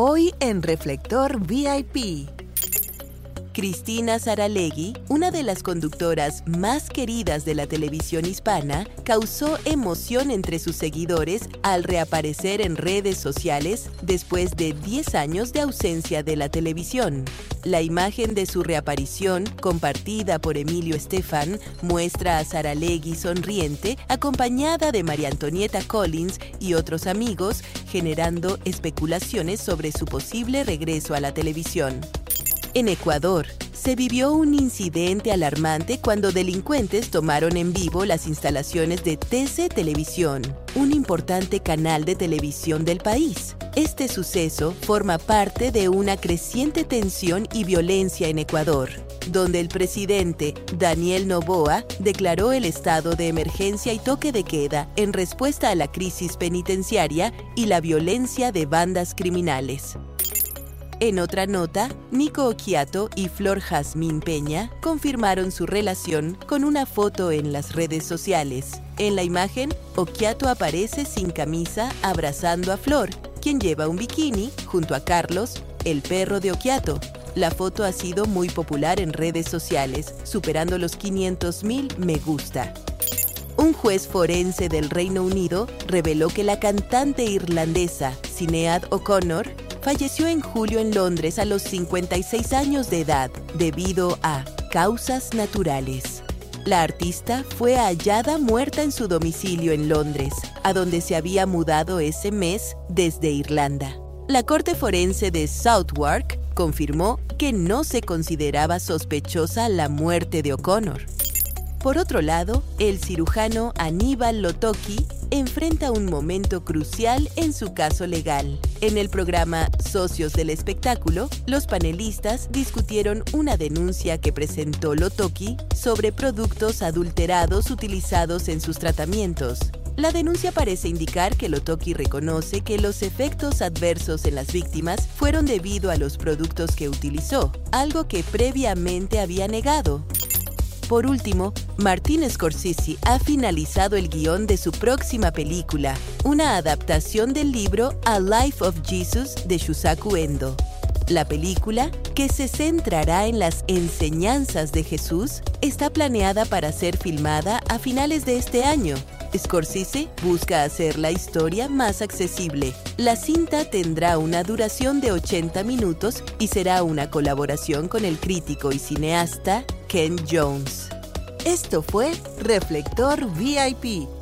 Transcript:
Hoy en Reflector VIP. Cristina Saralegui, una de las conductoras más queridas de la televisión hispana, causó emoción entre sus seguidores al reaparecer en redes sociales después de 10 años de ausencia de la televisión. La imagen de su reaparición, compartida por Emilio Estefan, muestra a Saralegui sonriente, acompañada de María Antonieta Collins y otros amigos, generando especulaciones sobre su posible regreso a la televisión. En Ecuador, se vivió un incidente alarmante cuando delincuentes tomaron en vivo las instalaciones de TC Televisión, un importante canal de televisión del país. Este suceso forma parte de una creciente tensión y violencia en Ecuador, donde el presidente Daniel Noboa declaró el estado de emergencia y toque de queda en respuesta a la crisis penitenciaria y la violencia de bandas criminales. En otra nota, Nico Occhiato y Flor Jazmín Peña confirmaron su relación con una foto en las redes sociales. En la imagen, Occhiato aparece sin camisa abrazando a Flor, quien lleva un bikini junto a Carlos, el perro de Occhiato. La foto ha sido muy popular en redes sociales, superando los 500.000 me gusta. Un juez forense del Reino Unido reveló que la cantante irlandesa Sinead O'Connor falleció en julio en Londres a los 56 años de edad debido a causas naturales. La artista fue hallada muerta en su domicilio en Londres, a donde se había mudado ese mes desde Irlanda. La Corte Forense de Southwark confirmó que no se consideraba sospechosa la muerte de O'Connor. Por otro lado, el cirujano Aníbal Lotoki enfrenta un momento crucial en su caso legal. En el programa Socios del Espectáculo, los panelistas discutieron una denuncia que presentó Lotoki sobre productos adulterados utilizados en sus tratamientos. La denuncia parece indicar que Lotoki reconoce que los efectos adversos en las víctimas fueron debido a los productos que utilizó, algo que previamente había negado. Por último, Martin Scorsese ha finalizado el guion de su próxima película, una adaptación del libro A Life of Jesus de Shusaku Endo. La película, que se centrará en las enseñanzas de Jesús, está planeada para ser filmada a finales de este año. Scorsese busca hacer la historia más accesible. La cinta tendrá una duración de 80 minutos y será una colaboración con el crítico y cineasta Ken Jones. Esto fue Reflector VIP